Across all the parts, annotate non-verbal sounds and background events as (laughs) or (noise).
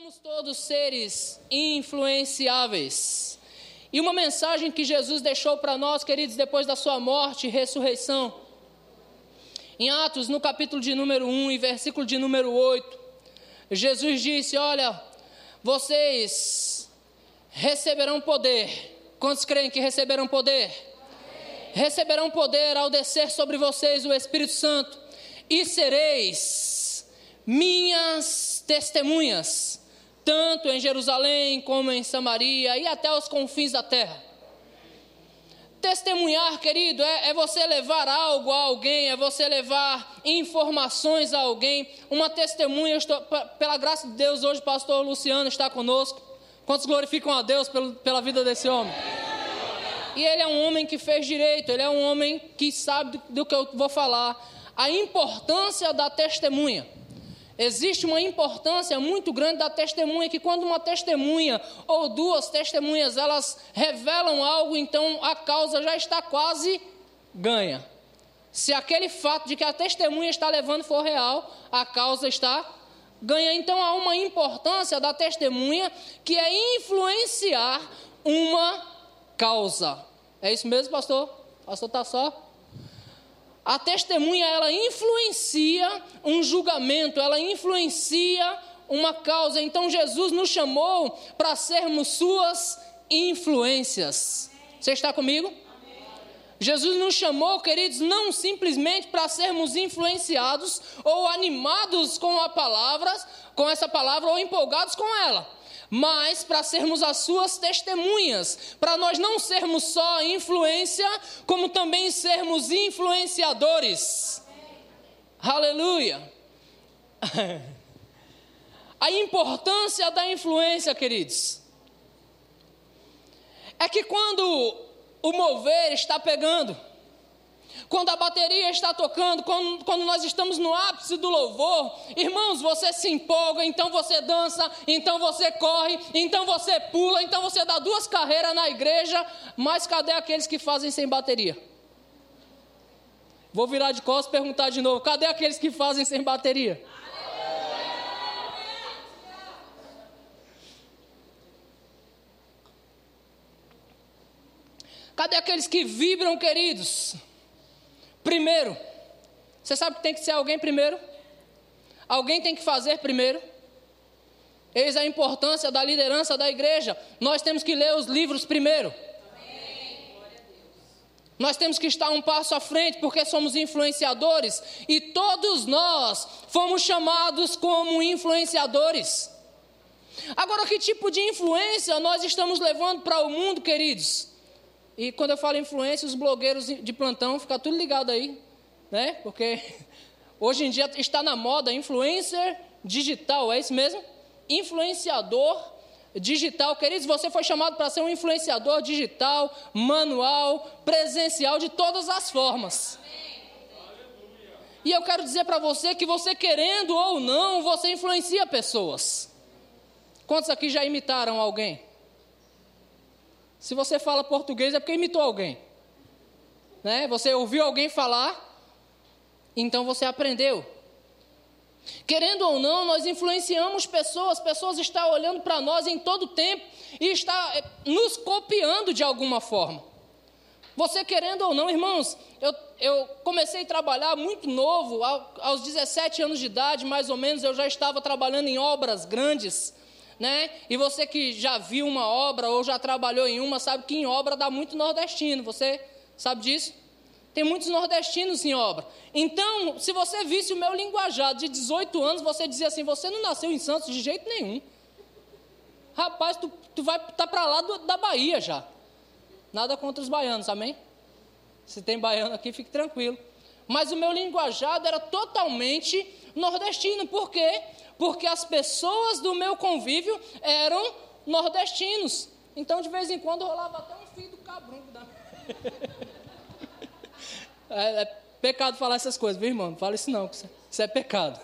somos todos seres influenciáveis. E uma mensagem que Jesus deixou para nós, queridos, depois da sua morte e ressurreição. Em Atos, no capítulo de número 1 e versículo de número 8, Jesus disse: Olha, vocês receberão poder. Quantos creem que receberão poder? Receberão poder ao descer sobre vocês o Espírito Santo, e sereis minhas testemunhas, tanto em Jerusalém como em Samaria e até os confins da terra. Testemunhar, querido, é, é, você levar algo a alguém, é você levar informações a alguém. Uma testemunha, estou, pela graça de Deus, hoje o pastor Luciano está conosco. Quantos glorificam a Deus pelo, pela vida desse homem? E ele é um homem que fez direito, ele é um homem que sabe do, do que eu vou falar. A importância da testemunha. Existe uma importância muito grande da testemunha, que quando uma testemunha ou duas testemunhas elas revelam algo, então a causa já está quase ganha. Se aquele fato de que a testemunha está levando for real, a causa está ganha. Então há uma importância da testemunha que é influenciar uma causa. É isso mesmo, pastor? O pastor está só? A testemunha ela influencia um julgamento, ela influencia uma causa. Então Jesus nos chamou para sermos suas influências. Você está comigo? Jesus nos chamou, queridos, não simplesmente para sermos influenciados ou animados com a palavra, com essa palavra ou empolgados com ela mas para sermos as suas testemunhas, para nós não sermos só influência, como também sermos influenciadores. Aleluia! (laughs) A importância da influência, queridos, é que quando o mover está pegando, quando a bateria está tocando, quando, quando nós estamos no ápice do louvor, irmãos, você se empolga, então você dança, então você corre, então você pula, então você dá duas carreiras na igreja, mas cadê aqueles que fazem sem bateria? Vou virar de costas e perguntar de novo: cadê aqueles que fazem sem bateria? Cadê aqueles que vibram, queridos? Primeiro, você sabe que tem que ser alguém primeiro? Alguém tem que fazer primeiro. Eis a importância da liderança da igreja. Nós temos que ler os livros primeiro. Nós temos que estar um passo à frente porque somos influenciadores e todos nós fomos chamados como influenciadores. Agora, que tipo de influência nós estamos levando para o mundo, queridos? E quando eu falo influência, os blogueiros de plantão ficam tudo ligado aí, né? Porque (laughs) hoje em dia está na moda influencer digital, é isso mesmo? Influenciador digital. Queridos, você foi chamado para ser um influenciador digital, manual, presencial, de todas as formas. E eu quero dizer para você que você querendo ou não, você influencia pessoas. Quantos aqui já imitaram alguém? Se você fala português é porque imitou alguém. Né? Você ouviu alguém falar, então você aprendeu. Querendo ou não, nós influenciamos pessoas, pessoas estão olhando para nós em todo tempo e está eh, nos copiando de alguma forma. Você querendo ou não, irmãos, eu, eu comecei a trabalhar muito novo, aos 17 anos de idade, mais ou menos, eu já estava trabalhando em obras grandes né? E você que já viu uma obra ou já trabalhou em uma, sabe que em obra dá muito nordestino. Você sabe disso? Tem muitos nordestinos em obra. Então, se você visse o meu linguajar de 18 anos, você dizia assim: você não nasceu em Santos de jeito nenhum. Rapaz, tu, tu vai estar tá para lá do, da Bahia já. Nada contra os baianos, amém? Se tem baiano aqui, fique tranquilo. Mas o meu linguajado era totalmente nordestino. Por quê? porque as pessoas do meu convívio eram nordestinos. Então, de vez em quando, rolava até um fio do cabrunco. Da... (laughs) é, é, pecado falar essas coisas, viu, irmão? Não fala isso não, isso é pecado.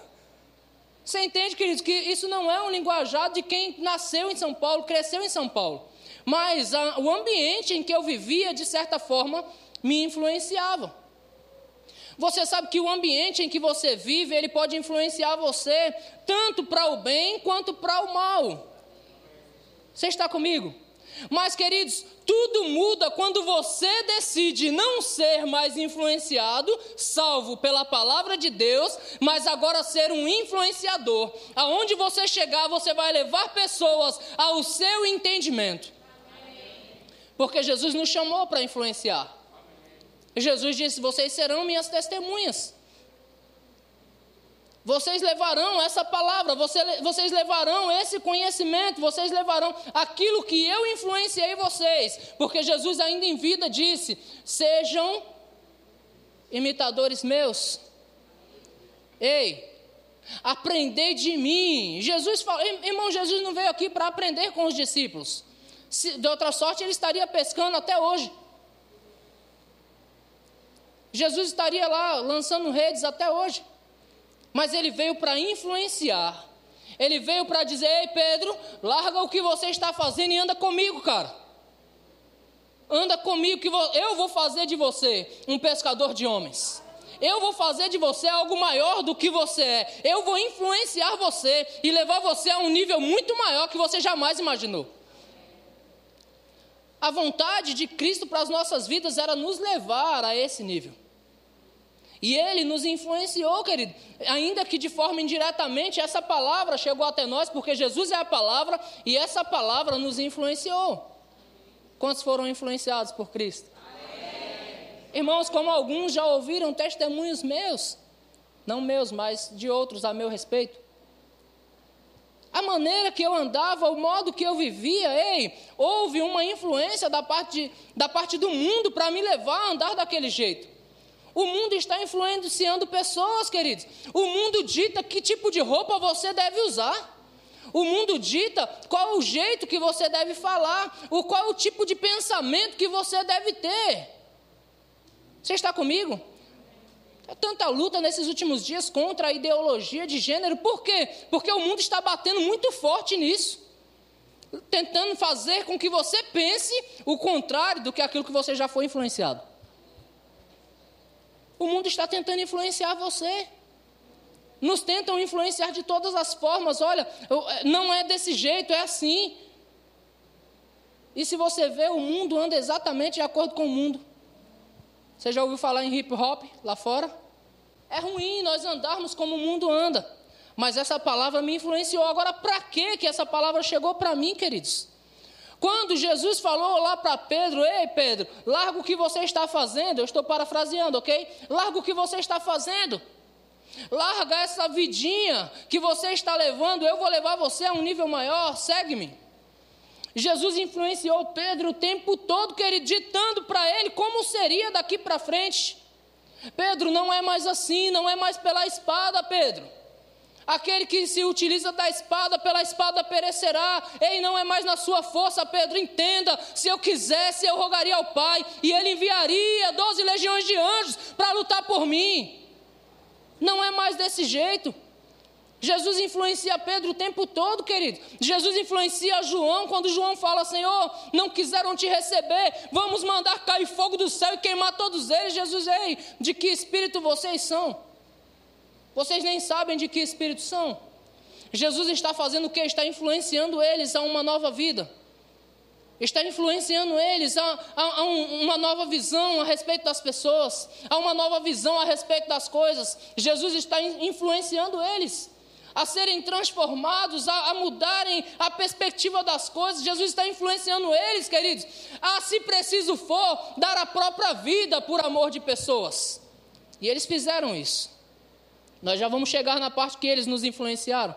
Você entende, queridos, que isso não é um linguajar de quem nasceu em São Paulo, cresceu em São Paulo. Mas a, o ambiente em que eu vivia, de certa forma, me influenciava. Você sabe que o ambiente em que você vive, ele pode influenciar você tanto para o bem quanto para o mal. Você está comigo? Mas, queridos, tudo muda quando você decide não ser mais influenciado, salvo pela palavra de Deus, mas agora ser um influenciador. Aonde você chegar, você vai levar pessoas ao seu entendimento. Porque Jesus nos chamou para influenciar. Jesus disse: Vocês serão minhas testemunhas. Vocês levarão essa palavra, vocês levarão esse conhecimento, vocês levarão aquilo que eu influenciei vocês, porque Jesus, ainda em vida, disse: sejam imitadores meus. Ei, aprendei de mim. Jesus falou, irmão, Jesus não veio aqui para aprender com os discípulos. Se, de outra sorte, ele estaria pescando até hoje. Jesus estaria lá lançando redes até hoje. Mas ele veio para influenciar. Ele veio para dizer: Ei, Pedro, larga o que você está fazendo e anda comigo, cara. Anda comigo, que eu vou fazer de você um pescador de homens. Eu vou fazer de você algo maior do que você é. Eu vou influenciar você e levar você a um nível muito maior que você jamais imaginou. A vontade de Cristo para as nossas vidas era nos levar a esse nível. E ele nos influenciou, querido. Ainda que de forma indiretamente, essa palavra chegou até nós, porque Jesus é a palavra e essa palavra nos influenciou. Quantos foram influenciados por Cristo? Amém. Irmãos, como alguns já ouviram testemunhos meus, não meus, mas de outros a meu respeito. A maneira que eu andava, o modo que eu vivia, ei, houve uma influência da parte, da parte do mundo para me levar a andar daquele jeito. O mundo está influenciando pessoas, queridos. O mundo dita que tipo de roupa você deve usar. O mundo dita qual o jeito que você deve falar, o qual o tipo de pensamento que você deve ter. Você está comigo? É tanta luta nesses últimos dias contra a ideologia de gênero. Por quê? Porque o mundo está batendo muito forte nisso. Tentando fazer com que você pense o contrário do que aquilo que você já foi influenciado. O mundo está tentando influenciar você. Nos tentam influenciar de todas as formas. Olha, eh, não é desse jeito, é assim. E se você vê, o mundo anda exatamente de acordo com o mundo. Você já ouviu falar em hip hop lá fora? É ruim nós andarmos como o mundo anda. Mas essa palavra me influenciou. Agora, para que essa palavra chegou para mim, queridos? Quando Jesus falou lá para Pedro: Ei, Pedro, larga o que você está fazendo. Eu estou parafraseando, ok? Larga o que você está fazendo. Larga essa vidinha que você está levando. Eu vou levar você a um nível maior. Segue-me. Jesus influenciou Pedro o tempo todo, querido, ditando para ele como seria daqui para frente. Pedro, não é mais assim, não é mais pela espada, Pedro. Aquele que se utiliza da espada, pela espada perecerá. Ei, não é mais na sua força, Pedro. Entenda: se eu quisesse, eu rogaria ao Pai, e Ele enviaria doze legiões de anjos para lutar por mim. Não é mais desse jeito. Jesus influencia Pedro o tempo todo, querido. Jesus influencia João quando João fala: Senhor, não quiseram te receber, vamos mandar cair fogo do céu e queimar todos eles. Jesus, ei, de que espírito vocês são? Vocês nem sabem de que espírito são. Jesus está fazendo o que? Está influenciando eles a uma nova vida. Está influenciando eles a, a, a um, uma nova visão a respeito das pessoas, a uma nova visão a respeito das coisas. Jesus está influenciando eles a serem transformados, a, a, mudarem a perspectiva das coisas. Jesus está influenciando eles, queridos, a, se preciso for, dar a própria vida por amor de pessoas. E eles fizeram isso. Nós já vamos chegar na parte que eles nos influenciaram.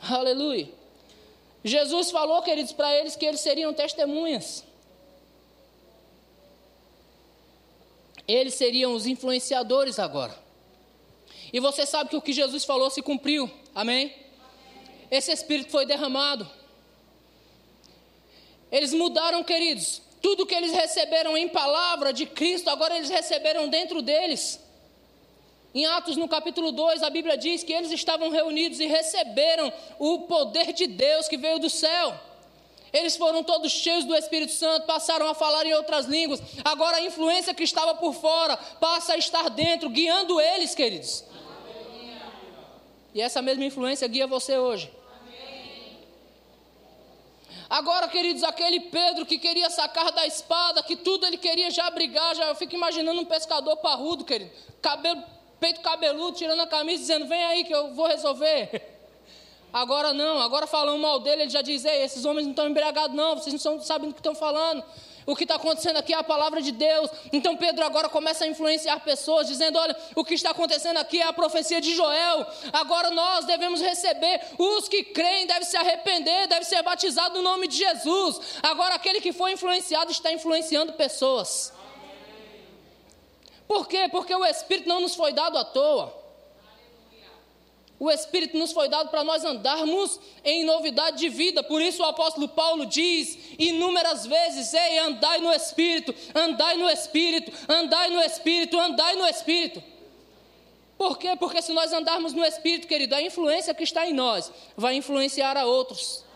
Aleluia. Jesus falou, queridos, para eles que eles seriam testemunhas. Eles seriam os influenciadores agora. E você sabe que o que Jesus falou se cumpriu. Amém? Amém? Esse Espírito foi derramado. Eles mudaram, queridos. Tudo que eles receberam em palavra de Cristo, agora eles receberam dentro deles. Em Atos, no capítulo 2, a Bíblia diz que eles estavam reunidos e receberam o poder de Deus que veio do céu. Eles foram todos cheios do Espírito Santo, passaram a falar em outras línguas. Agora a influência que estava por fora passa a estar dentro, guiando eles, queridos. E essa mesma influência guia você hoje. Agora, queridos, aquele Pedro que queria sacar da espada, que tudo ele queria já brigar, já eu fico imaginando um pescador parrudo, querido, cabelo, peito cabeludo, tirando a camisa, dizendo: Vem aí que eu vou resolver. (laughs) Agora não, agora falando mal dele, ele já diz: Ei, esses homens não estão embriagados, não, vocês não sabem do que estão falando. O que está acontecendo aqui é a palavra de Deus. Então Pedro agora começa a influenciar pessoas, dizendo: Olha, o que está acontecendo aqui é a profecia de Joel. Agora nós devemos receber. Os que creem devem se arrepender, devem ser batizados no nome de Jesus. Agora aquele que foi influenciado está influenciando pessoas. Por quê? Porque o Espírito não nos foi dado à toa. O Espírito nos foi dado para nós andarmos em novidade de vida. Por isso o apóstolo Paulo diz inúmeras vezes: Ei, andai no Espírito, andai no Espírito, andai no Espírito, andai no Espírito. Por quê? Porque se nós andarmos no Espírito, querido, a influência que está em nós vai influenciar a outros.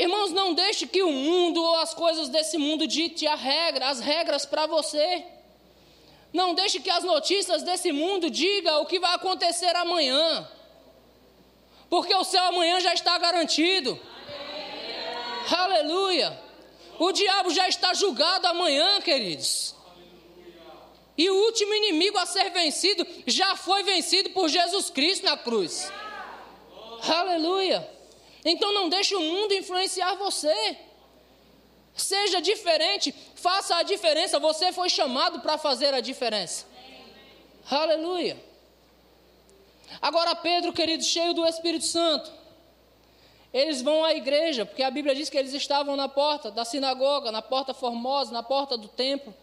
Irmãos, não deixe que o mundo ou as coisas desse mundo dite a regra, as regras para você. Não deixe que as notícias desse mundo digam o que vai acontecer amanhã. Porque o seu amanhã já está garantido. Aleluia. Aleluia. O diabo já está julgado amanhã, queridos. E o último inimigo a ser vencido já foi vencido por Jesus Cristo na cruz. Aleluia. Então não deixe o mundo influenciar você. Seja diferente, faça a diferença. Você foi chamado para fazer a diferença. Aleluia. Agora, Pedro, querido, cheio do Espírito Santo, eles vão à igreja, porque a Bíblia diz que eles estavam na porta da sinagoga, na porta formosa, na porta do templo.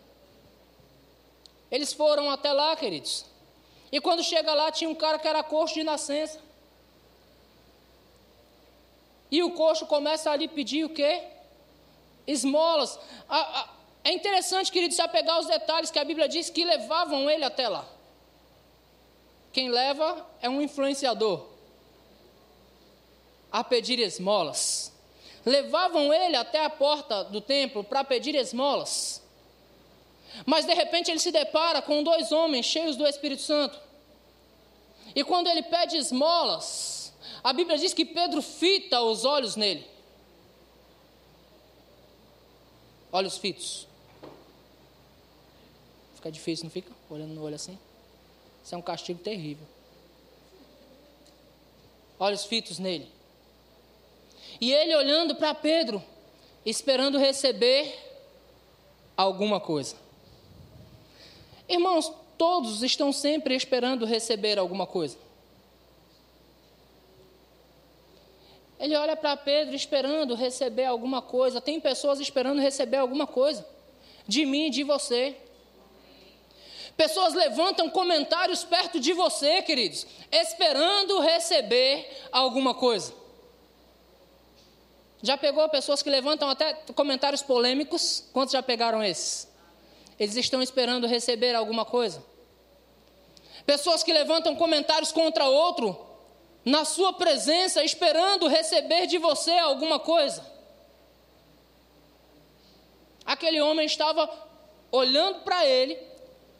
Eles foram até lá, queridos. E quando chega lá, tinha um cara que era coxo de nascença. E o coxo começa ali pedir o quê? esmolas. É interessante, querido, se apegar os detalhes que a Bíblia diz que levavam ele até lá. Quem leva é um influenciador a pedir esmolas. Levavam ele até a porta do templo para pedir esmolas. Mas de repente ele se depara com dois homens cheios do Espírito Santo. E quando ele pede esmolas, a Bíblia diz que Pedro fita os olhos nele. olhos fitos. Fica difícil, não fica? Olhando no olho assim. Isso é um castigo terrível. Olhos fitos nele. E ele olhando para Pedro, esperando receber alguma coisa. Irmãos, todos estão sempre esperando receber alguma coisa. Ele olha para Pedro esperando receber alguma coisa. Tem pessoas esperando receber alguma coisa de mim e de você. Pessoas levantam comentários perto de você, queridos, esperando receber alguma coisa. Já pegou pessoas que levantam até comentários polêmicos? Quantos já pegaram esses? Eles estão esperando receber alguma coisa. Pessoas que levantam comentários contra outro, na sua presença, esperando receber de você alguma coisa. Aquele homem estava olhando para ele,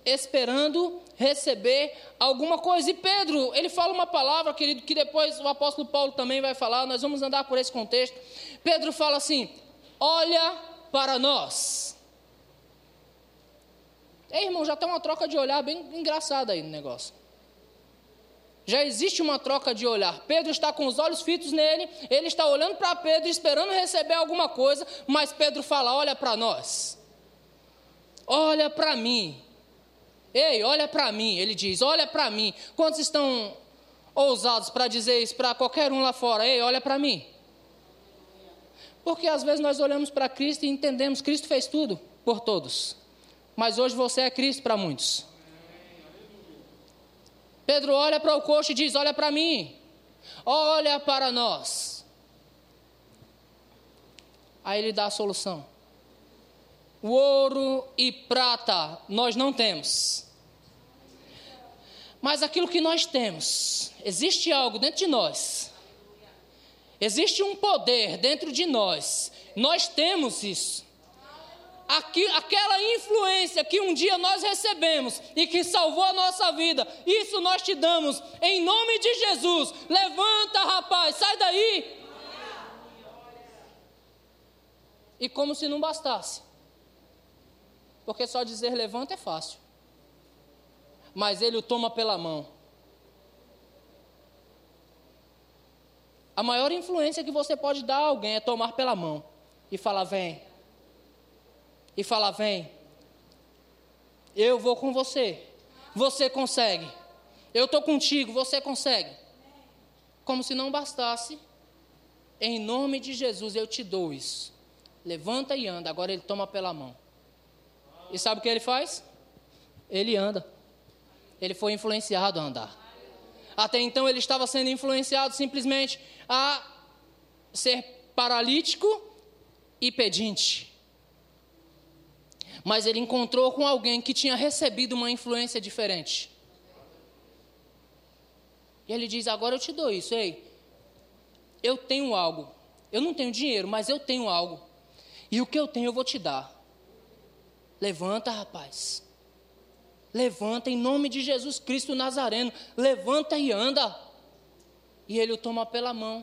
esperando receber alguma coisa. E Pedro, ele fala uma palavra, querido, que depois o apóstolo Paulo também vai falar, nós vamos andar por esse contexto. Pedro fala assim: olha para nós. Ei, irmão, já tem uma troca de olhar bem engraçada aí no negócio já existe uma troca de olhar. Pedro está com os olhos fitos nele, ele está olhando para Pedro, esperando receber alguma coisa, mas Pedro fala: Olha para nós, olha para mim. Ei, olha para mim, ele diz: Olha para mim. Quantos estão ousados para dizer isso para qualquer um lá fora? Ei, olha para mim. Porque às vezes nós olhamos para Cristo e entendemos: Cristo fez tudo por todos. Mas hoje você é Cristo para muitos. Pedro olha para o coxo e diz: Olha para mim, olha para nós. Aí ele dá a solução: o ouro e prata nós não temos. Mas aquilo que nós temos, existe algo dentro de nós. Existe um poder dentro de nós, nós temos isso. Aqui, aquela influência que um dia nós recebemos e que salvou a nossa vida, isso nós te damos em nome de Jesus. Levanta, rapaz, sai daí. E como se não bastasse, porque só dizer levanta é fácil, mas ele o toma pela mão A maior influência que você pode dar a alguém é tomar pela mão e falar: vem. E falar: vem. Eu vou com você. Você consegue. Eu estou contigo. Você consegue. Como se não bastasse. Em nome de Jesus eu te dou isso. Levanta e anda. Agora ele toma pela mão. E sabe o que ele faz? Ele anda. Ele foi influenciado a andar. Até então ele estava sendo influenciado simplesmente a ser paralítico e pedinte. Mas ele encontrou com alguém que tinha recebido uma influência diferente. E ele diz: Agora eu te dou isso, ei. Eu tenho algo. Eu não tenho dinheiro, mas eu tenho algo. E o que eu tenho eu vou te dar. Levanta, rapaz. Levanta em nome de Jesus Cristo Nazareno. Levanta e anda. E ele o toma pela mão.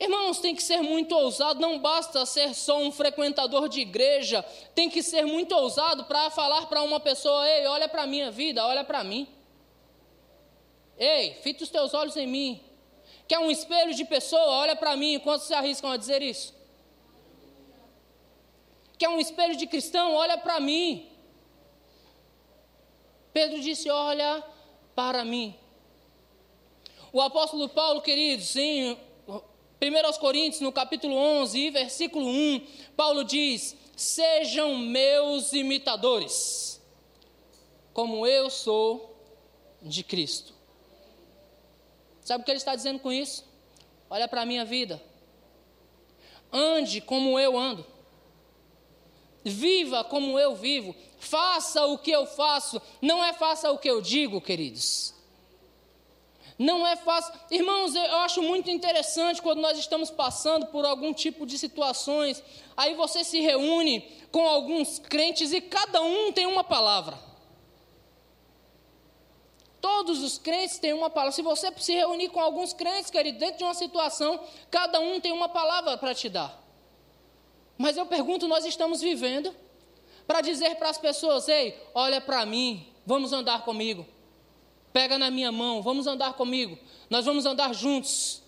Irmãos, tem que ser muito ousado, não basta ser só um frequentador de igreja, tem que ser muito ousado para falar para uma pessoa: ei, olha para a minha vida, olha para mim. Ei, fita os teus olhos em mim. Quer um espelho de pessoa? Olha para mim. Quantos se arriscam a dizer isso? Quer um espelho de cristão? Olha para mim. Pedro disse: Olha para mim. O apóstolo Paulo, queridos, em 1 Coríntios, no capítulo 11, versículo 1, Paulo diz: Sejam meus imitadores, como eu sou de Cristo. Sabe o que ele está dizendo com isso? Olha para a minha vida. Ande como eu ando. Viva como eu vivo. Faça o que eu faço. Não é faça o que eu digo, queridos. Não é fácil. Irmãos, eu acho muito interessante quando nós estamos passando por algum tipo de situações. Aí você se reúne com alguns crentes e cada um tem uma palavra. Todos os crentes têm uma palavra. Se você se reunir com alguns crentes, querido, dentro de uma situação, cada um tem uma palavra para te dar. Mas eu pergunto, nós estamos vivendo para dizer para as pessoas: ei, olha para mim, vamos andar comigo. Pega na minha mão, vamos andar comigo. Nós vamos andar juntos.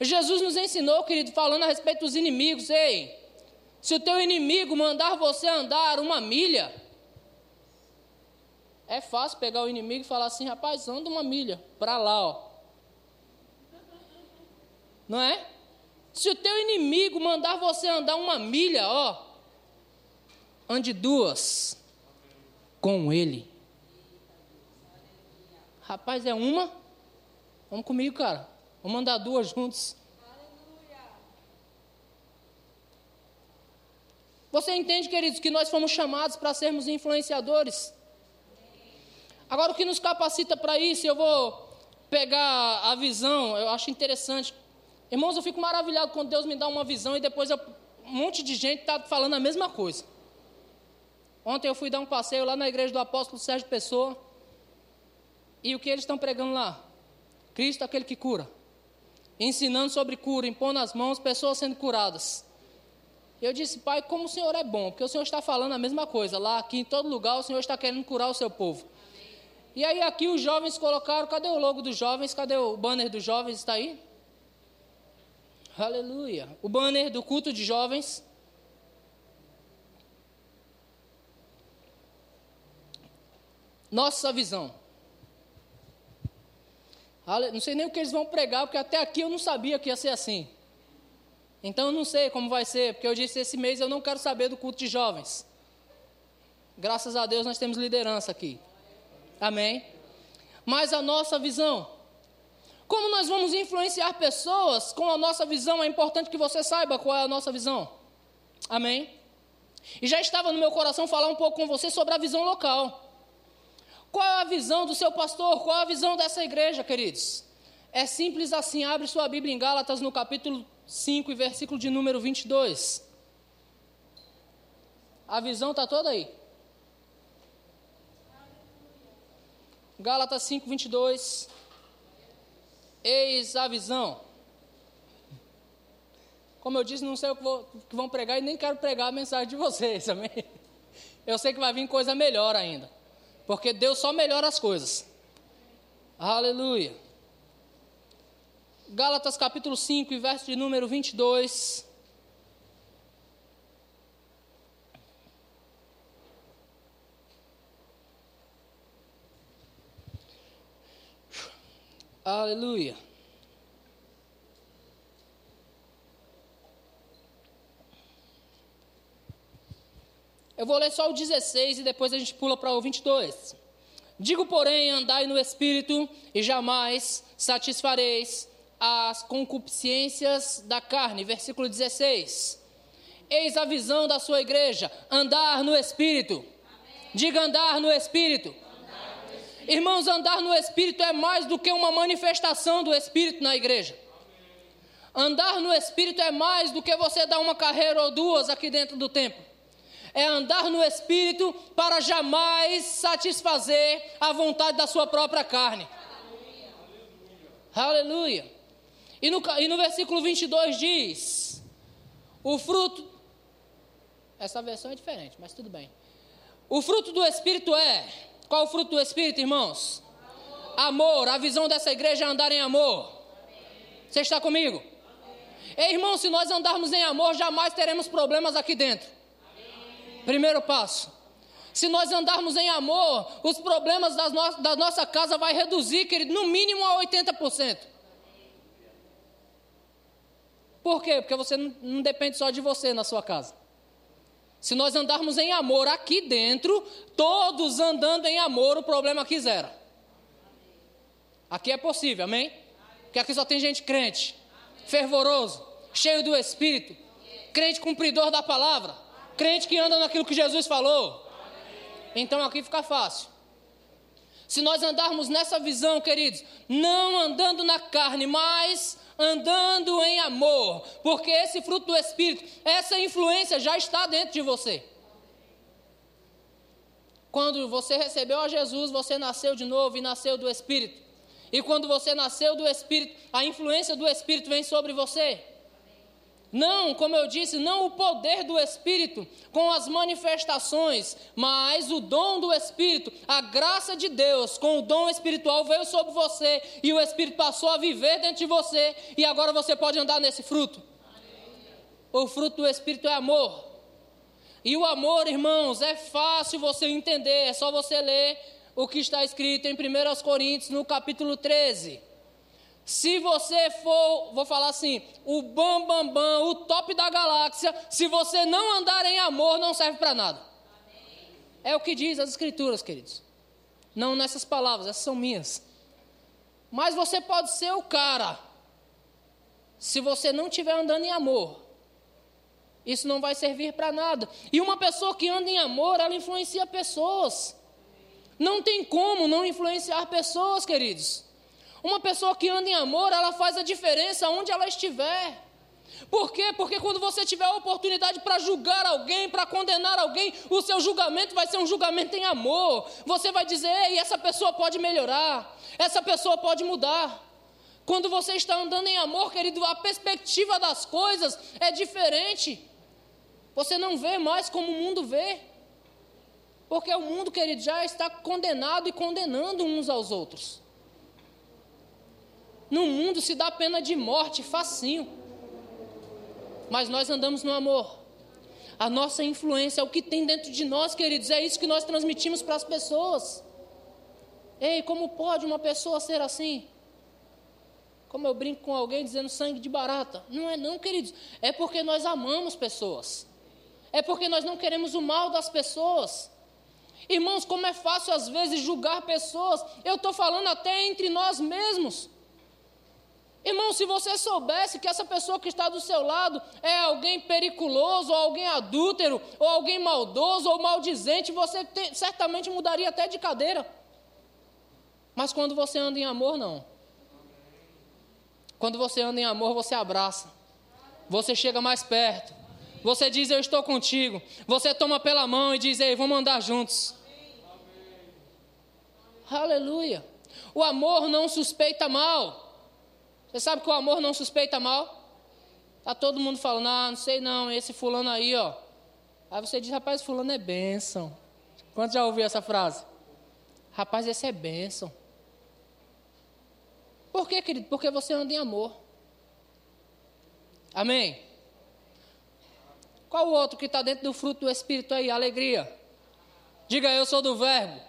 Jesus nos ensinou, querido, falando a respeito dos inimigos: ei, se o teu inimigo mandar você andar uma milha, é fácil pegar o inimigo e falar assim: rapaz, anda uma milha para lá, ó. Não é? Se o teu inimigo mandar você andar uma milha, ó, ande duas com ele. Rapaz, é uma? Vamos comigo, cara. Vamos andar duas juntos. Você entende, queridos, que nós fomos chamados para sermos influenciadores? Agora, o que nos capacita para isso, eu vou pegar a visão, eu acho interessante Irmãos, eu fico maravilhado quando Deus me dá uma visão e depois eu, um monte de gente está falando a mesma coisa. Ontem eu fui dar um passeio lá na igreja do apóstolo Sérgio Pessoa. E o que eles estão pregando lá? Cristo, aquele que cura. Ensinando sobre cura, impondo as mãos, pessoas sendo curadas. Eu disse, pai, como o Senhor é bom, porque o Senhor está falando a mesma coisa. Lá, aqui, em todo lugar, o Senhor está querendo curar o seu povo. E aí, aqui, os jovens colocaram, cadê o logo dos jovens? Cadê o banner dos jovens? Está aí? Aleluia. O banner do culto de jovens. Nossa visão. Não sei nem o que eles vão pregar, porque até aqui eu não sabia que ia ser assim. Então eu não sei como vai ser, porque eu disse esse mês eu não quero saber do culto de jovens. Graças a Deus nós temos liderança aqui. Amém? Mas a nossa visão. Como nós vamos influenciar pessoas com a nossa visão? É importante que você saiba qual é a nossa visão. Amém? E já estava no meu coração falar um pouco com você sobre a visão local. Qual a visão do seu pastor? Qual a visão dessa igreja, queridos? É simples assim, abre sua Bíblia em Gálatas no capítulo 5 e versículo de número 22. A visão está toda aí. Gálatas 5, 22. Eis a visão. Como eu disse, não sei o que, vou, que vão pregar e nem quero pregar a mensagem de vocês, (laughs) amém? Eu sei que vai vir coisa melhor ainda. Porque Deus só melhora as coisas. Aleluia. Gálatas capítulo 5, verso de número 22. Aleluia. Eu vou ler só o 16 e depois a gente pula para o 22. Digo, porém, andai no espírito e jamais satisfareis as concupiscências da carne. Versículo 16. Eis a visão da sua igreja: andar no espírito. Amém. Diga andar no espírito. Irmãos, andar no Espírito é mais do que uma manifestação do Espírito na igreja. Andar no Espírito é mais do que você dar uma carreira ou duas aqui dentro do templo. É andar no Espírito para jamais satisfazer a vontade da sua própria carne. Aleluia. E, no, e no versículo 22 diz: O fruto. Essa versão é diferente, mas tudo bem. O fruto do Espírito é qual o fruto do Espírito, irmãos? Amor. amor. A visão dessa igreja é andar em amor. Amém. Você está comigo? Ei, irmão, se nós andarmos em amor, jamais teremos problemas aqui dentro. Primeiro passo. Se nós andarmos em amor, os problemas no da nossa casa vai reduzir, querido, no mínimo a 80%. Por quê? Porque você não, não depende só de você na sua casa. Se nós andarmos em amor aqui dentro, todos andando em amor, o problema aqui zero. Aqui é possível, amém? Porque aqui só tem gente crente, fervoroso, cheio do Espírito, crente cumpridor da palavra, crente que anda naquilo que Jesus falou. Então aqui fica fácil. Se nós andarmos nessa visão, queridos, não andando na carne, mas andando em amor, porque esse fruto do Espírito, essa influência já está dentro de você. Quando você recebeu a Jesus, você nasceu de novo e nasceu do Espírito. E quando você nasceu do Espírito, a influência do Espírito vem sobre você. Não, como eu disse, não o poder do Espírito com as manifestações, mas o dom do Espírito, a graça de Deus com o dom espiritual veio sobre você e o Espírito passou a viver dentro de você e agora você pode andar nesse fruto. O fruto do Espírito é amor. E o amor, irmãos, é fácil você entender, é só você ler o que está escrito em 1 Coríntios, no capítulo 13. Se você for, vou falar assim, o bam bam bam, o top da galáxia, se você não andar em amor, não serve para nada. É o que diz as escrituras, queridos. Não nessas palavras, essas são minhas. Mas você pode ser o cara. Se você não estiver andando em amor, isso não vai servir para nada. E uma pessoa que anda em amor, ela influencia pessoas. Não tem como não influenciar pessoas, queridos. Uma pessoa que anda em amor, ela faz a diferença onde ela estiver. Por quê? Porque quando você tiver a oportunidade para julgar alguém, para condenar alguém, o seu julgamento vai ser um julgamento em amor. Você vai dizer, ei, essa pessoa pode melhorar, essa pessoa pode mudar. Quando você está andando em amor, querido, a perspectiva das coisas é diferente. Você não vê mais como o mundo vê. Porque o mundo, querido, já está condenado e condenando uns aos outros. No mundo se dá pena de morte, facinho. Mas nós andamos no amor. A nossa influência, é o que tem dentro de nós, queridos, é isso que nós transmitimos para as pessoas. Ei, como pode uma pessoa ser assim? Como eu brinco com alguém dizendo sangue de barata. Não é não, queridos. É porque nós amamos pessoas. É porque nós não queremos o mal das pessoas. Irmãos, como é fácil às vezes julgar pessoas. Eu estou falando até entre nós mesmos. Irmão, se você soubesse que essa pessoa que está do seu lado é alguém periculoso, ou alguém adúltero, ou alguém maldoso ou maldizente, você te, certamente mudaria até de cadeira. Mas quando você anda em amor, não. Quando você anda em amor, você abraça. Você chega mais perto. Você diz, Eu estou contigo. Você toma pela mão e diz, Ei, vamos andar juntos. Aleluia. O amor não suspeita mal. Você sabe que o amor não suspeita mal? Tá todo mundo falando, ah, não sei não, esse fulano aí, ó. Aí você diz, rapaz, fulano é bênção. Quantos já ouviu essa frase? Rapaz, esse é bênção. Por quê, querido? Porque você anda em amor. Amém? Qual o outro que está dentro do fruto do Espírito aí? Alegria. Diga, eu sou do verbo.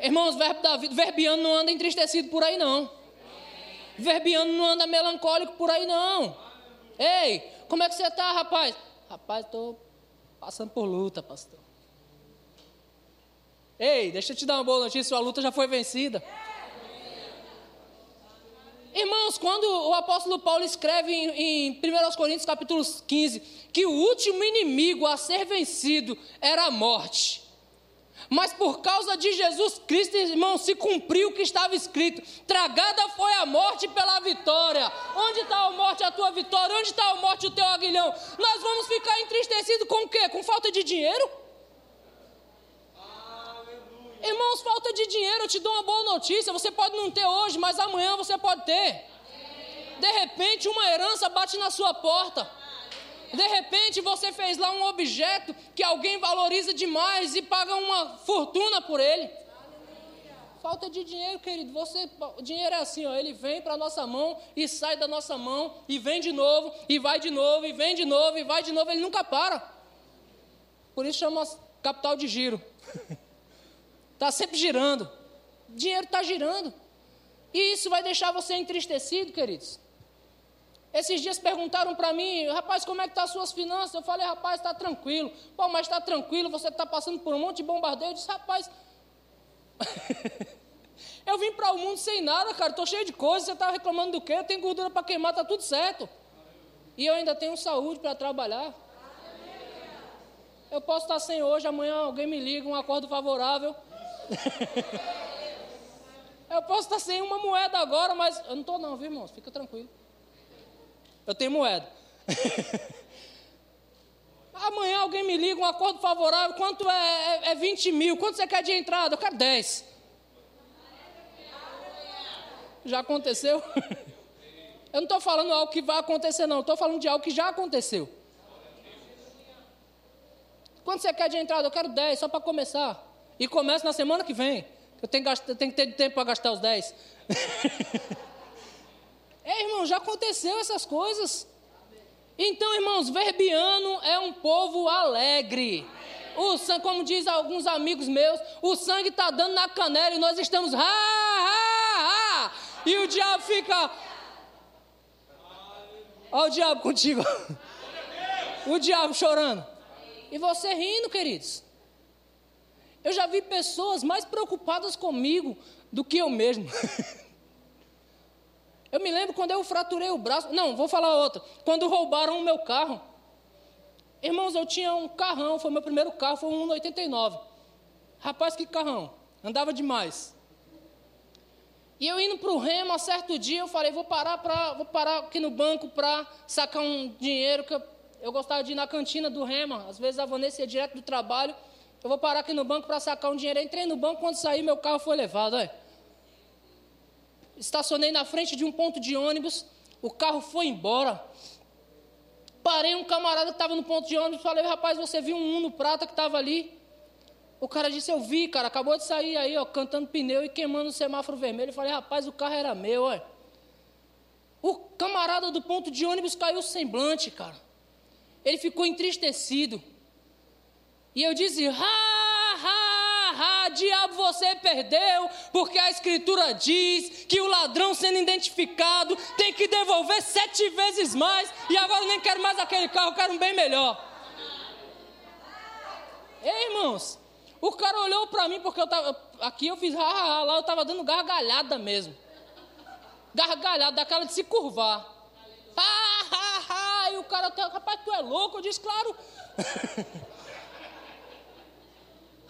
Irmãos, verbo da vida, verbiano não anda entristecido por aí, não. Verbiano não anda melancólico por aí, não. Ei, como é que você está, rapaz? Rapaz, estou passando por luta, pastor. Ei, deixa eu te dar uma boa notícia: sua luta já foi vencida. Irmãos, quando o apóstolo Paulo escreve em, em 1 Coríntios capítulo 15 que o último inimigo a ser vencido era a morte. Mas por causa de Jesus Cristo, irmão, se cumpriu o que estava escrito: tragada foi a morte pela vitória. Onde está a morte, a tua vitória? Onde está a morte, o teu aguilhão? Nós vamos ficar entristecidos com o quê? Com falta de dinheiro? Irmãos, falta de dinheiro, eu te dou uma boa notícia. Você pode não ter hoje, mas amanhã você pode ter. De repente, uma herança bate na sua porta. De repente, você fez lá um objeto que alguém valoriza demais e paga uma fortuna por ele. Falta de dinheiro, querido. Você, o dinheiro é assim, ó, ele vem para a nossa mão e sai da nossa mão e vem de novo e vai de novo e vem de novo e vai de novo. Ele nunca para. Por isso chama capital de giro. Está (laughs) sempre girando. O dinheiro está girando. E isso vai deixar você entristecido, queridos. Esses dias perguntaram para mim, rapaz, como é que estão tá as suas finanças? Eu falei, rapaz, está tranquilo. Pô, mas está tranquilo, você está passando por um monte de bombardeio. Eu disse, rapaz, (laughs) eu vim para o mundo sem nada, cara, estou cheio de coisas, você está reclamando do quê? Eu tenho gordura para queimar, está tudo certo. E eu ainda tenho saúde para trabalhar. Eu posso estar sem hoje, amanhã alguém me liga, um acordo favorável. (laughs) eu posso estar sem uma moeda agora, mas eu não estou não, viu, irmãos? Fica tranquilo. Eu tenho moeda. (laughs) Amanhã alguém me liga, um acordo favorável, quanto é, é, é 20 mil? Quanto você quer de entrada? Eu quero 10. Já aconteceu? (laughs) Eu não estou falando algo que vai acontecer, não. Estou falando de algo que já aconteceu. Quanto você quer de entrada? Eu quero 10, só para começar. E começa na semana que vem. Eu tenho, tenho que ter tempo para gastar os 10. (laughs) é, irmão, já aconteceu essas coisas. Então, irmãos, verbiano é um povo alegre. O sangue, como diz alguns amigos meus, o sangue está dando na canela e nós estamos ha, ha, ha. E o diabo fica. Olha o diabo contigo. (laughs) O diabo chorando. E você rindo, queridos. Eu já vi pessoas mais preocupadas comigo do que eu mesmo. (laughs) eu me lembro quando eu fraturei o braço. Não, vou falar outra. Quando roubaram o meu carro. Irmãos, eu tinha um carrão, foi meu primeiro carro, foi um 1,89. Rapaz, que carrão. Andava demais. E eu indo para o Rema, certo dia, eu falei, vou parar, pra, vou parar aqui no banco para sacar um dinheiro que eu eu gostava de ir na cantina do Rema. Às vezes a Vanessa ia direto do trabalho. Eu vou parar aqui no banco para sacar um dinheiro. Eu entrei no banco, quando saí, meu carro foi levado. Olha. Estacionei na frente de um ponto de ônibus. O carro foi embora. Parei um camarada que estava no ponto de ônibus. Falei, rapaz, você viu um Uno prata que estava ali? O cara disse, eu vi, cara. Acabou de sair aí, ó, cantando pneu e queimando o semáforo vermelho. Eu falei, rapaz, o carro era meu, olha. O camarada do ponto de ônibus caiu semblante, cara ele ficou entristecido. E eu disse: ha, ha, diabo, você perdeu, porque a Escritura diz que o ladrão sendo identificado tem que devolver sete vezes mais, e agora nem quero mais aquele carro, quero um bem melhor. Ei, irmãos, o cara olhou para mim, porque eu tava, aqui eu fiz ha, lá eu estava dando gargalhada mesmo. Gargalhada, daquela de se curvar. Ha, ha, ha, Aí o cara, tá, rapaz, tu é louco? Eu disse, claro. (laughs)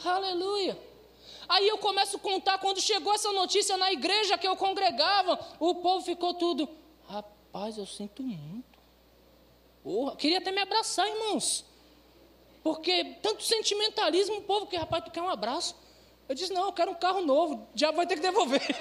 Aleluia. Aí eu começo a contar, quando chegou essa notícia na igreja que eu congregava, o povo ficou tudo, Rapaz, eu sinto muito. Porra, queria até me abraçar, irmãos. Porque tanto sentimentalismo, o povo que, rapaz, tu quer um abraço. Eu disse, não, eu quero um carro novo, já vai ter que devolver. (laughs)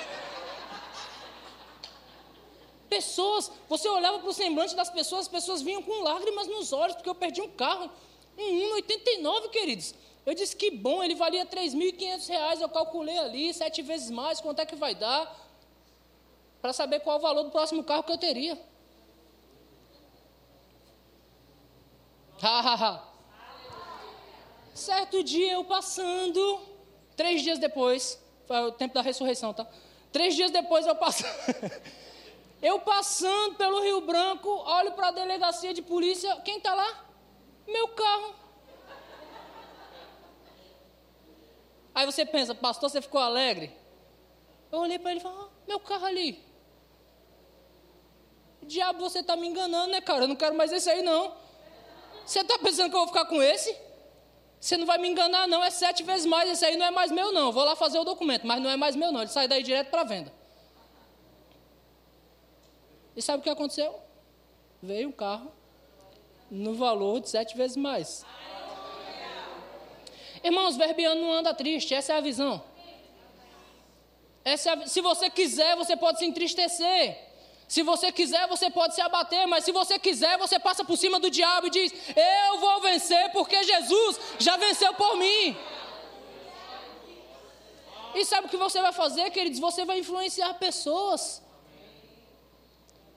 Pessoas, você olhava para o semblante das pessoas, as pessoas vinham com lágrimas nos olhos, porque eu perdi um carro, um 1,89, queridos. Eu disse que bom, ele valia 3.500 reais, eu calculei ali, sete vezes mais, quanto é que vai dar, para saber qual o valor do próximo carro que eu teria. Certo dia eu passando, três dias depois, foi o tempo da ressurreição, tá? Três dias depois eu passando, (laughs) eu passando pelo Rio Branco, olho para a delegacia de polícia, quem está lá? Meu carro. Aí você pensa, pastor, você ficou alegre? Eu olhei para ele e falei, ah, meu carro ali. Diabo, você está me enganando, né, cara? Eu não quero mais esse aí, não. Você está pensando que eu vou ficar com esse? Você não vai me enganar, não. É sete vezes mais. Esse aí não é mais meu, não. Vou lá fazer o documento, mas não é mais meu, não. Ele sai daí direto para venda. E sabe o que aconteceu? Veio um carro no valor de sete vezes mais. Irmãos, verbiano não anda triste, essa é a visão. Essa é a, se você quiser, você pode se entristecer. Se você quiser, você pode se abater, mas se você quiser, você passa por cima do diabo e diz: Eu vou vencer, porque Jesus já venceu por mim. E sabe o que você vai fazer, queridos? Você vai influenciar pessoas.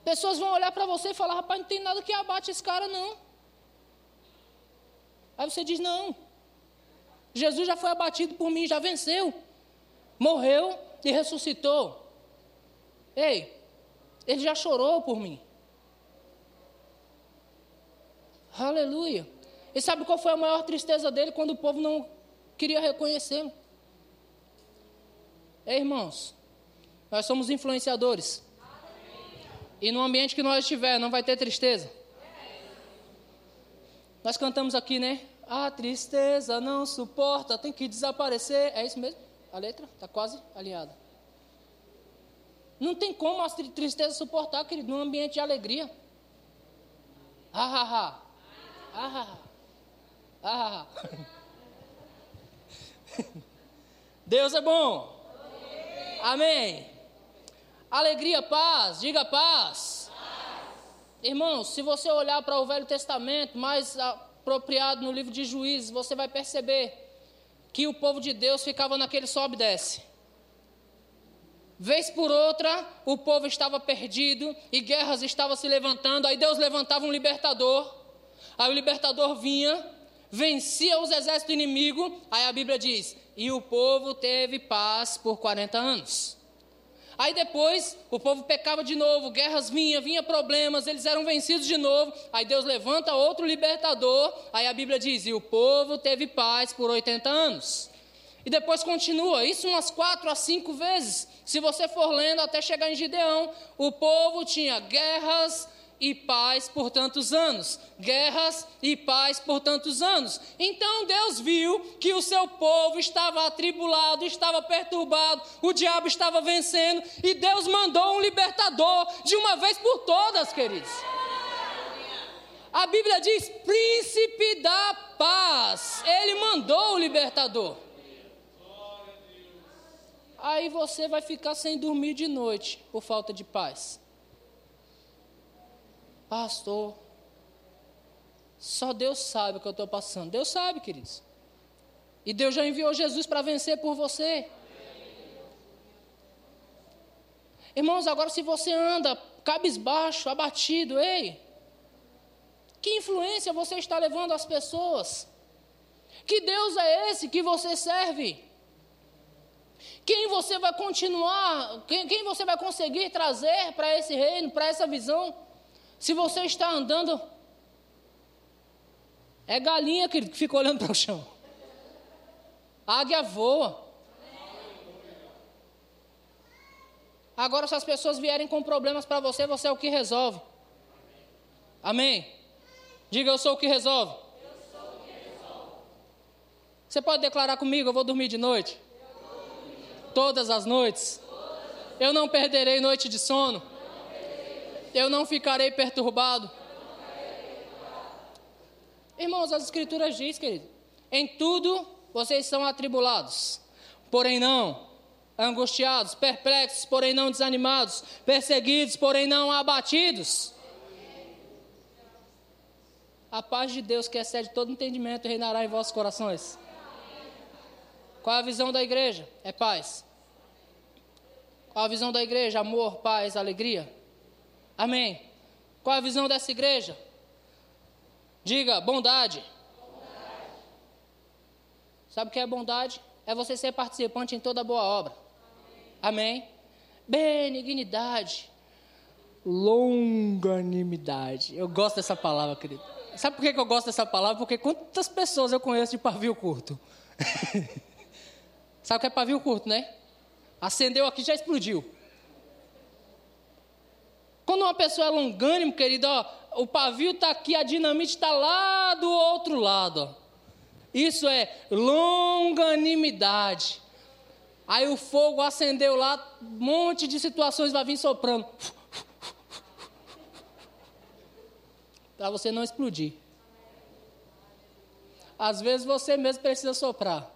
Pessoas vão olhar para você e falar: Rapaz, não tem nada que abate esse cara, não. Aí você diz: Não. Jesus já foi abatido por mim, já venceu. Morreu e ressuscitou. Ei, ele já chorou por mim. Aleluia. E sabe qual foi a maior tristeza dele quando o povo não queria reconhecê-lo? É, irmãos, nós somos influenciadores. E no ambiente que nós estiver, não vai ter tristeza. Nós cantamos aqui, né? A tristeza não suporta, tem que desaparecer. É isso mesmo? A letra está quase alinhada. Não tem como a tristeza suportar, querido, num ambiente de alegria. Ah, ah, ah. Ah, ah, ah. Deus é bom. Amém. Alegria, paz. Diga paz. Irmãos, se você olhar para o Velho Testamento, mais apropriado no livro de Juízes, você vai perceber que o povo de Deus ficava naquele sobe e desce. Vez por outra, o povo estava perdido e guerras estavam se levantando. Aí Deus levantava um libertador. Aí o libertador vinha, vencia os exércitos inimigos. Aí a Bíblia diz: e o povo teve paz por 40 anos. Aí depois o povo pecava de novo, guerras vinham, vinha problemas, eles eram vencidos de novo. Aí Deus levanta outro libertador. Aí a Bíblia diz: e o povo teve paz por 80 anos. E depois continua, isso umas quatro a cinco vezes. Se você for lendo até chegar em Gideão, o povo tinha guerras e paz por tantos anos. Guerras e paz por tantos anos. Então Deus viu que o seu povo estava atribulado, estava perturbado, o diabo estava vencendo, e Deus mandou um libertador de uma vez por todas, queridos. A Bíblia diz: príncipe da paz. Ele mandou o libertador aí você vai ficar sem dormir de noite por falta de paz. Pastor, só Deus sabe o que eu estou passando. Deus sabe, queridos. E Deus já enviou Jesus para vencer por você. Irmãos, agora se você anda cabisbaixo, abatido, ei, que influência você está levando às pessoas? Que Deus é esse que você serve? Quem você vai continuar, quem, quem você vai conseguir trazer para esse reino, para essa visão, se você está andando. É galinha que fica olhando para o chão. Águia voa. Agora, se as pessoas vierem com problemas para você, você é o que resolve. Amém? Diga, eu sou o que resolve. Você pode declarar comigo, eu vou dormir de noite todas as noites. Eu não perderei noite de sono. Eu não ficarei perturbado. Irmãos, as escrituras diz, querido, em tudo vocês são atribulados, porém não angustiados, perplexos, porém não desanimados, perseguidos, porém não abatidos. A paz de Deus, que excede todo entendimento, reinará em vossos corações. Qual a visão da igreja? É paz. Qual a visão da igreja? Amor, paz, alegria. Amém. Qual a visão dessa igreja? Diga, bondade. bondade. Sabe o que é bondade? É você ser participante em toda boa obra. Amém. Amém. Benignidade. Longanimidade. Eu gosto dessa palavra, querido. Sabe por que eu gosto dessa palavra? Porque quantas pessoas eu conheço de pavio curto? (laughs) Sabe o que é pavio curto, né? Acendeu aqui já explodiu. Quando uma pessoa é longânimo, querido, ó, o pavio está aqui, a dinamite está lá do outro lado. Ó. Isso é longanimidade. Aí o fogo acendeu lá, um monte de situações vai vir soprando. Para você não explodir. Às vezes você mesmo precisa soprar.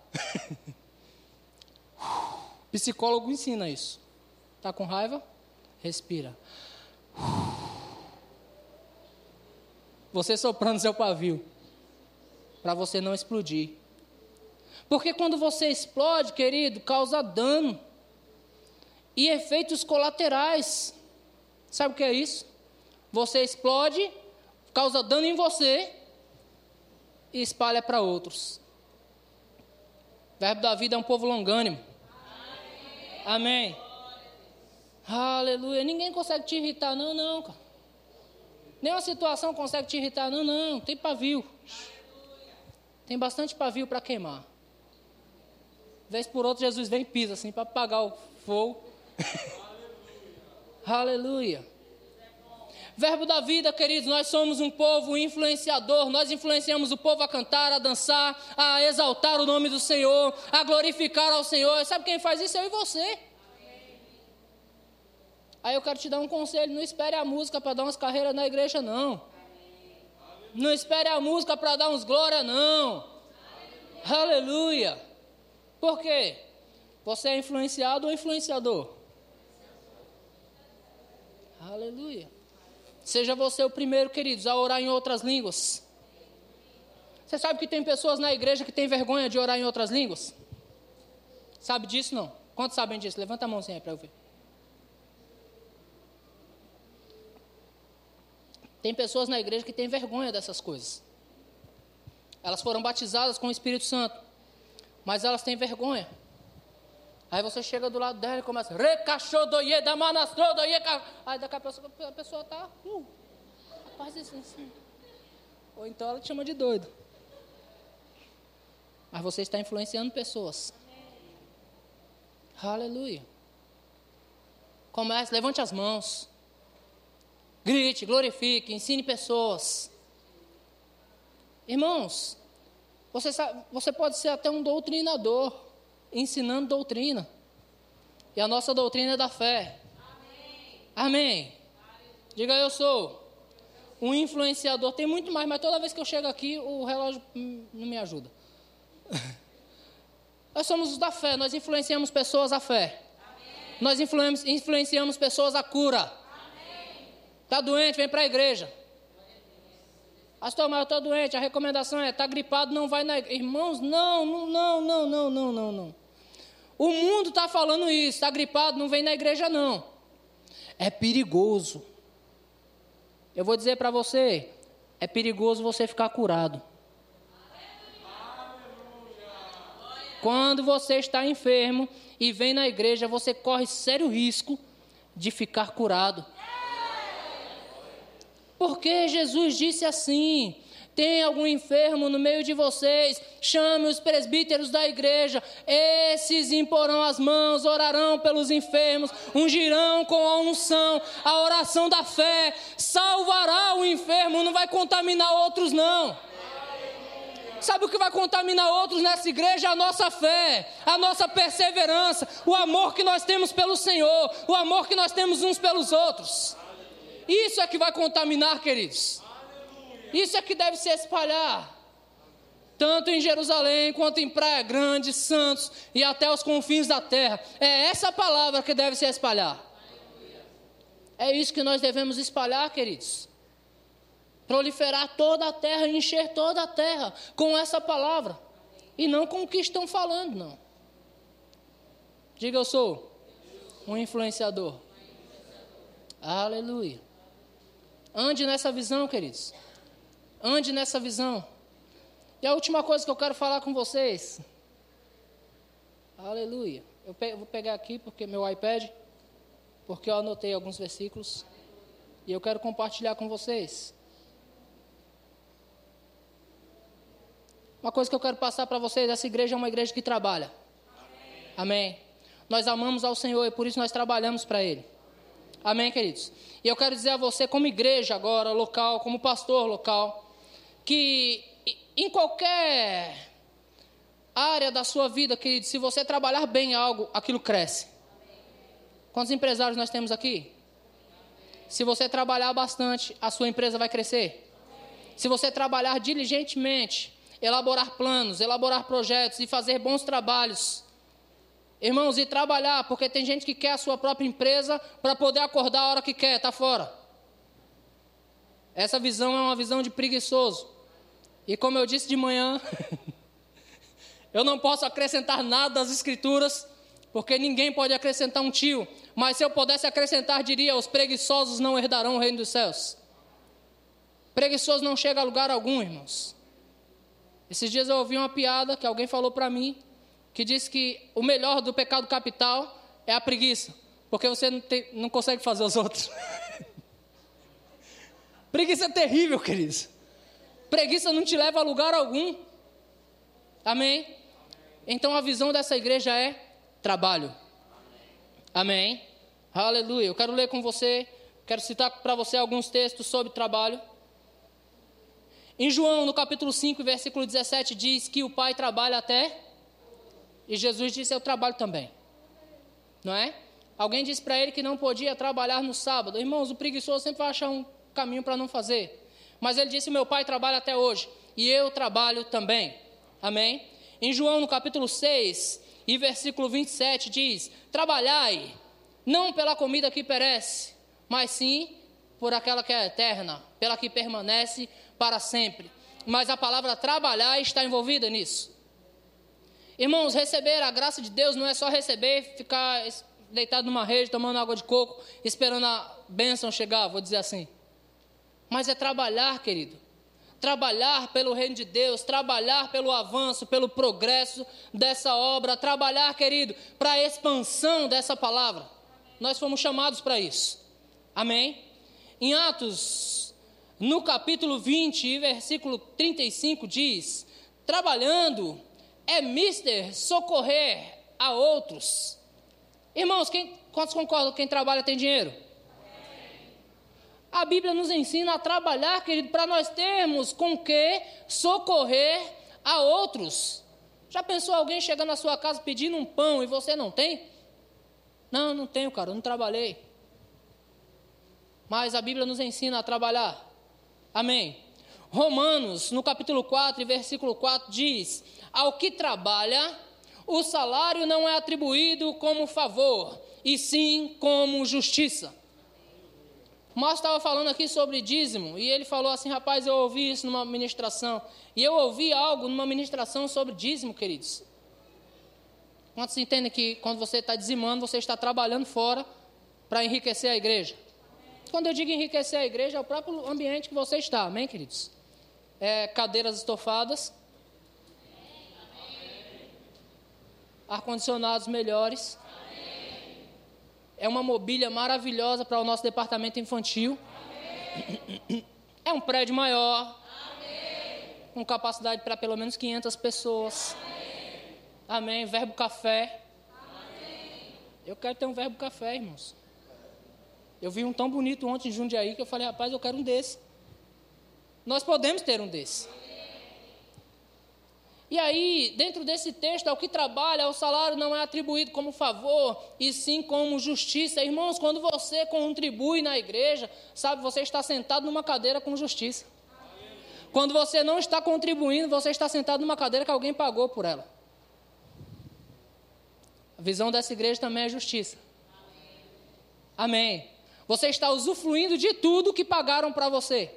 (laughs) Psicólogo ensina isso. Tá com raiva? Respira. Você soprando seu pavio para você não explodir. Porque quando você explode, querido, causa dano e efeitos colaterais. Sabe o que é isso? Você explode, causa dano em você e espalha para outros. O verbo da vida é um povo longânimo. Amém. Amém. Aleluia. Ninguém consegue te irritar, não, não, cara. Nenhuma situação consegue te irritar, não, não. Tem pavio. Tem bastante pavio para queimar. Vez por outra, Jesus vem e pisa assim para apagar o fogo. (laughs) Aleluia. Verbo da vida, queridos, nós somos um povo influenciador, nós influenciamos o povo a cantar, a dançar, a exaltar o nome do Senhor, a glorificar ao Senhor. Sabe quem faz isso? Eu e você. Aí eu quero te dar um conselho: não espere a música para dar umas carreiras na igreja, não. Não espere a música para dar uns glória, não. Aleluia. Aleluia. Por quê? Você é influenciado ou influenciador? Aleluia. Seja você o primeiro, queridos, a orar em outras línguas. Você sabe que tem pessoas na igreja que têm vergonha de orar em outras línguas? Sabe disso não? Quantos sabem disso? Levanta a mãozinha aí para eu ver. Tem pessoas na igreja que têm vergonha dessas coisas. Elas foram batizadas com o Espírito Santo, mas elas têm vergonha. Aí você chega do lado dela e começa, recachodoye da manastrodoye. Aí daqui a pessoa, a pessoa está, uh, rapaz, assim, assim. Ou então ela te chama de doido. Mas você está influenciando pessoas. Aleluia. Comece, levante as mãos. Grite, glorifique, ensine pessoas. Irmãos, você, sabe, você pode ser até um doutrinador ensinando doutrina. E a nossa doutrina é da fé. Amém. Amém. Diga eu sou um influenciador. Tem muito mais, mas toda vez que eu chego aqui, o relógio não me ajuda. (laughs) Nós somos os da fé, nós influenciamos pessoas à fé. Amém. Nós influenciamos pessoas à cura. Está doente, vem para a igreja. Pastor, mas eu estou doente, a recomendação é, está gripado, não vai na igreja. Irmãos, não, não, não, não, não, não, não. O mundo está falando isso, está gripado, não vem na igreja não. É perigoso. Eu vou dizer para você, é perigoso você ficar curado. Quando você está enfermo e vem na igreja, você corre sério risco de ficar curado. Porque Jesus disse assim: tem algum enfermo no meio de vocês, chame os presbíteros da igreja, esses imporão as mãos, orarão pelos enfermos, ungirão com a unção, a oração da fé, salvará o enfermo, não vai contaminar outros, não. Sabe o que vai contaminar outros nessa igreja? A nossa fé, a nossa perseverança, o amor que nós temos pelo Senhor, o amor que nós temos uns pelos outros. Isso é que vai contaminar, queridos. Isso é que deve se espalhar. Tanto em Jerusalém quanto em Praia Grande, Santos e até os confins da terra. É essa palavra que deve se espalhar. É isso que nós devemos espalhar, queridos. Proliferar toda a terra, encher toda a terra com essa palavra. E não com o que estão falando, não. Diga eu sou um influenciador. Aleluia. Ande nessa visão, queridos. Ande nessa visão. E a última coisa que eu quero falar com vocês. Aleluia. Eu vou pegar aqui porque meu iPad, porque eu anotei alguns versículos e eu quero compartilhar com vocês. Uma coisa que eu quero passar para vocês: essa igreja é uma igreja que trabalha. Amém. Amém. Nós amamos ao Senhor e por isso nós trabalhamos para Ele. Amém, queridos? E eu quero dizer a você, como igreja agora, local, como pastor local, que em qualquer área da sua vida, querido, se você trabalhar bem algo, aquilo cresce. Quantos empresários nós temos aqui? Se você trabalhar bastante, a sua empresa vai crescer. Se você trabalhar diligentemente, elaborar planos, elaborar projetos e fazer bons trabalhos. Irmãos, e trabalhar, porque tem gente que quer a sua própria empresa para poder acordar a hora que quer, está fora. Essa visão é uma visão de preguiçoso. E como eu disse de manhã, (laughs) eu não posso acrescentar nada às Escrituras, porque ninguém pode acrescentar um tio. Mas se eu pudesse acrescentar, diria: os preguiçosos não herdarão o reino dos céus. Preguiçoso não chega a lugar algum, irmãos. Esses dias eu ouvi uma piada que alguém falou para mim, que disse que o melhor do pecado capital é a preguiça, porque você não, tem, não consegue fazer os outros. (laughs) preguiça é terrível, queridos. Preguiça não te leva a lugar algum. Amém? Então a visão dessa igreja é trabalho. Amém? Aleluia. Eu quero ler com você, quero citar para você alguns textos sobre trabalho. Em João, no capítulo 5, versículo 17, diz que o Pai trabalha até. E Jesus disse: Eu trabalho também. Não é? Alguém disse para ele que não podia trabalhar no sábado. Irmãos, o preguiçoso sempre vai achar um caminho para não fazer. Mas ele disse: Meu pai trabalha até hoje. E eu trabalho também. Amém? Em João, no capítulo 6, e versículo 27, diz: Trabalhai, não pela comida que perece, mas sim por aquela que é eterna, pela que permanece para sempre. Mas a palavra trabalhar está envolvida nisso. Irmãos, receber a graça de Deus não é só receber, ficar deitado numa rede, tomando água de coco, esperando a bênção chegar, vou dizer assim. Mas é trabalhar, querido. Trabalhar pelo reino de Deus, trabalhar pelo avanço, pelo progresso dessa obra, trabalhar, querido, para a expansão dessa palavra. Nós fomos chamados para isso. Amém? Em Atos no capítulo 20, versículo 35, diz: Trabalhando é mister socorrer a outros. Irmãos, quem, quantos concordam que quem trabalha tem dinheiro? A Bíblia nos ensina a trabalhar, querido, para nós termos com que socorrer a outros. Já pensou alguém chegando na sua casa pedindo um pão e você não tem? Não, não tenho, cara, eu não trabalhei. Mas a Bíblia nos ensina a trabalhar. Amém. Romanos, no capítulo 4, versículo 4, diz: Ao que trabalha, o salário não é atribuído como favor, e sim como justiça. O estava falando aqui sobre dízimo, e ele falou assim: rapaz, eu ouvi isso numa ministração. E eu ouvi algo numa ministração sobre dízimo, queridos. Quantos entendem que quando você está dizimando, você está trabalhando fora para enriquecer a igreja? Quando eu digo enriquecer a igreja, é o próprio ambiente que você está, amém, queridos? É, cadeiras estofadas, ar-condicionados melhores, é uma mobília maravilhosa para o nosso departamento infantil, é um prédio maior, com capacidade para pelo menos 500 pessoas. Amém. Verbo café. Eu quero ter um verbo café, irmãos. Eu vi um tão bonito ontem em Jundiaí que eu falei, rapaz, eu quero um desse. Nós podemos ter um desse. E aí, dentro desse texto, ao que trabalha, o salário não é atribuído como favor, e sim como justiça. Irmãos, quando você contribui na igreja, sabe, você está sentado numa cadeira com justiça. Quando você não está contribuindo, você está sentado numa cadeira que alguém pagou por ela. A visão dessa igreja também é justiça. Amém. Você está usufruindo de tudo que pagaram para você.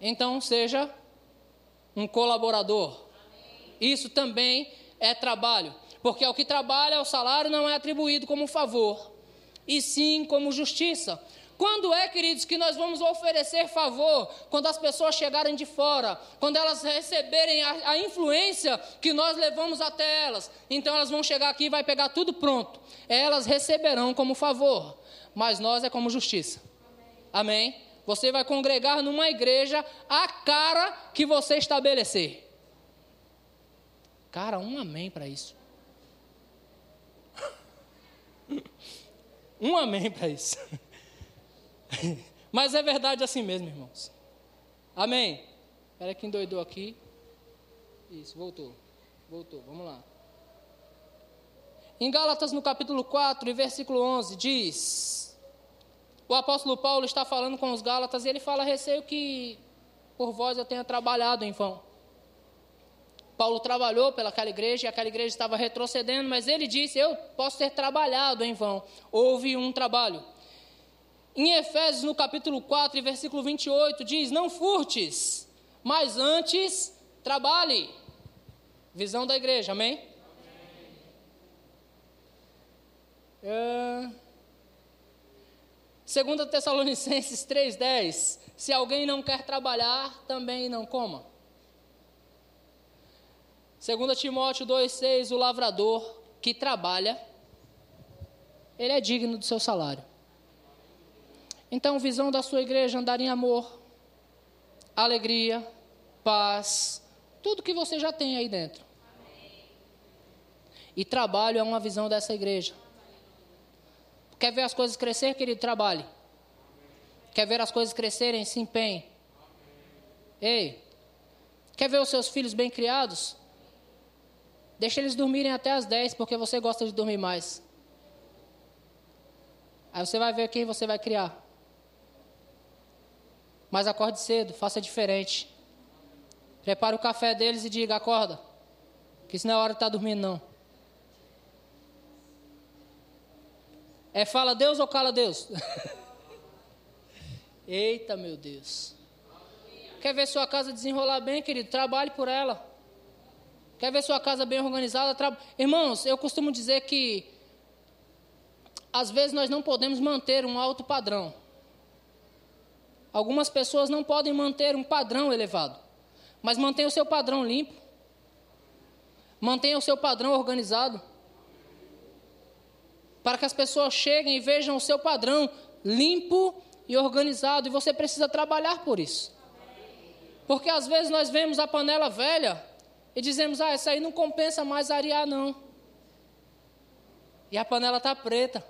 Então, seja um colaborador. Isso também é trabalho. Porque ao que trabalha, o salário não é atribuído como favor, e sim como justiça. Quando é, queridos, que nós vamos oferecer favor? Quando as pessoas chegarem de fora, quando elas receberem a, a, influência que nós levamos até elas. Então elas vão chegar aqui e vai pegar tudo pronto. Elas receberão como favor, mas nós é como justiça. Amém? Amém? Você vai congregar numa igreja a cara que você estabelecer. Cara, um amém para isso. (laughs) Um amém para isso. (laughs) Mas é verdade assim mesmo, irmãos. Amém? Espera que endoidou aqui. Isso, voltou. Voltou, vamos lá. Em Gálatas, no capítulo 4, e versículo 11, diz: o apóstolo Paulo está falando com os Gálatas e ele fala: receio que por vós eu tenha trabalhado em vão. Paulo trabalhou pelaquela igreja e aquela igreja estava retrocedendo, mas ele disse: Eu posso ter trabalhado em vão. Houve um trabalho. Em Efésios, no capítulo 4, versículo 28, diz: Não furtes, mas antes trabalhe. Visão da igreja, amém? amém. É... Segundo Tessalonicenses 3:10, se alguém não quer trabalhar, também não coma. Segundo Timóteo 2:6, o lavrador que trabalha, ele é digno do seu salário. Então, visão da sua igreja andar em amor, alegria, paz, tudo que você já tem aí dentro. E trabalho é uma visão dessa igreja. Quer ver as coisas crescer, querido? Trabalhe. Quer ver as coisas crescerem? Se empenhe. Ei, quer ver os seus filhos bem criados? Deixa eles dormirem até as 10, porque você gosta de dormir mais. Aí você vai ver quem você vai criar. Mas acorde cedo, faça diferente. Prepare o café deles e diga: acorda. Que isso não é hora de estar dormindo, não. É fala Deus ou cala Deus? (laughs) Eita, meu Deus. Quer ver sua casa desenrolar bem, querido? Trabalhe por ela. Quer ver sua casa bem organizada? Tra... Irmãos, eu costumo dizer que às vezes nós não podemos manter um alto padrão. Algumas pessoas não podem manter um padrão elevado, mas mantenha o seu padrão limpo. Mantenha o seu padrão organizado para que as pessoas cheguem e vejam o seu padrão limpo e organizado, e você precisa trabalhar por isso. Porque às vezes nós vemos a panela velha e dizemos: ah, essa aí não compensa mais arear, não. E a panela está preta.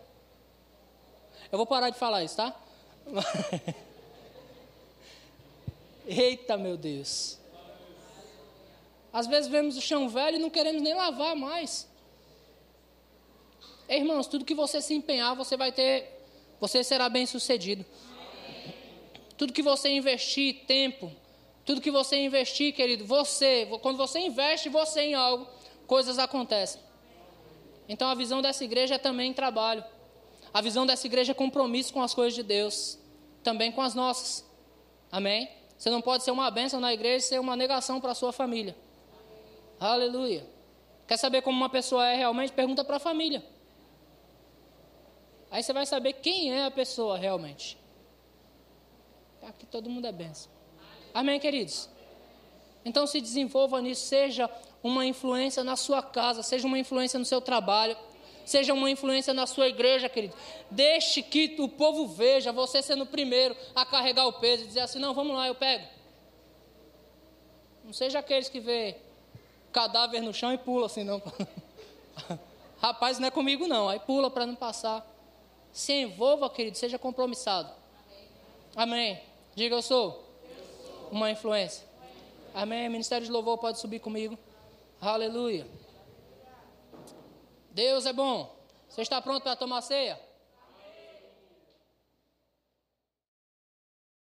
Eu vou parar de falar isso, tá? (laughs) Eita, meu Deus. Às vezes vemos o chão velho e não queremos nem lavar mais. Irmãos, tudo que você se empenhar, você vai ter, você será bem sucedido. Tudo que você investir tempo, tudo que você investir, querido, você, quando você investe você em algo, coisas acontecem. Então a visão dessa igreja é também trabalho. A visão dessa igreja é compromisso com as coisas de Deus, também com as nossas. Amém? Você não pode ser uma bênção na igreja e ser uma negação para a sua família. Aleluia. Quer saber como uma pessoa é realmente? Pergunta para a família. Aí você vai saber quem é a pessoa realmente. Aqui todo mundo é benção. Amém, queridos? Então se desenvolva nisso, seja uma influência na sua casa, seja uma influência no seu trabalho, seja uma influência na sua igreja, querido. Deixe que o povo veja você sendo o primeiro a carregar o peso e dizer assim: não, vamos lá, eu pego. Não seja aqueles que vê cadáver no chão e pula assim, não. (laughs) Rapaz, não é comigo não. Aí pula para não passar. Se envolva, querido, seja compromissado. Amém. Diga eu sou. uma influência. Amém. Ministério de Louvor pode subir comigo. Aleluia. Deus é bom. Você está pronto para tomar ceia?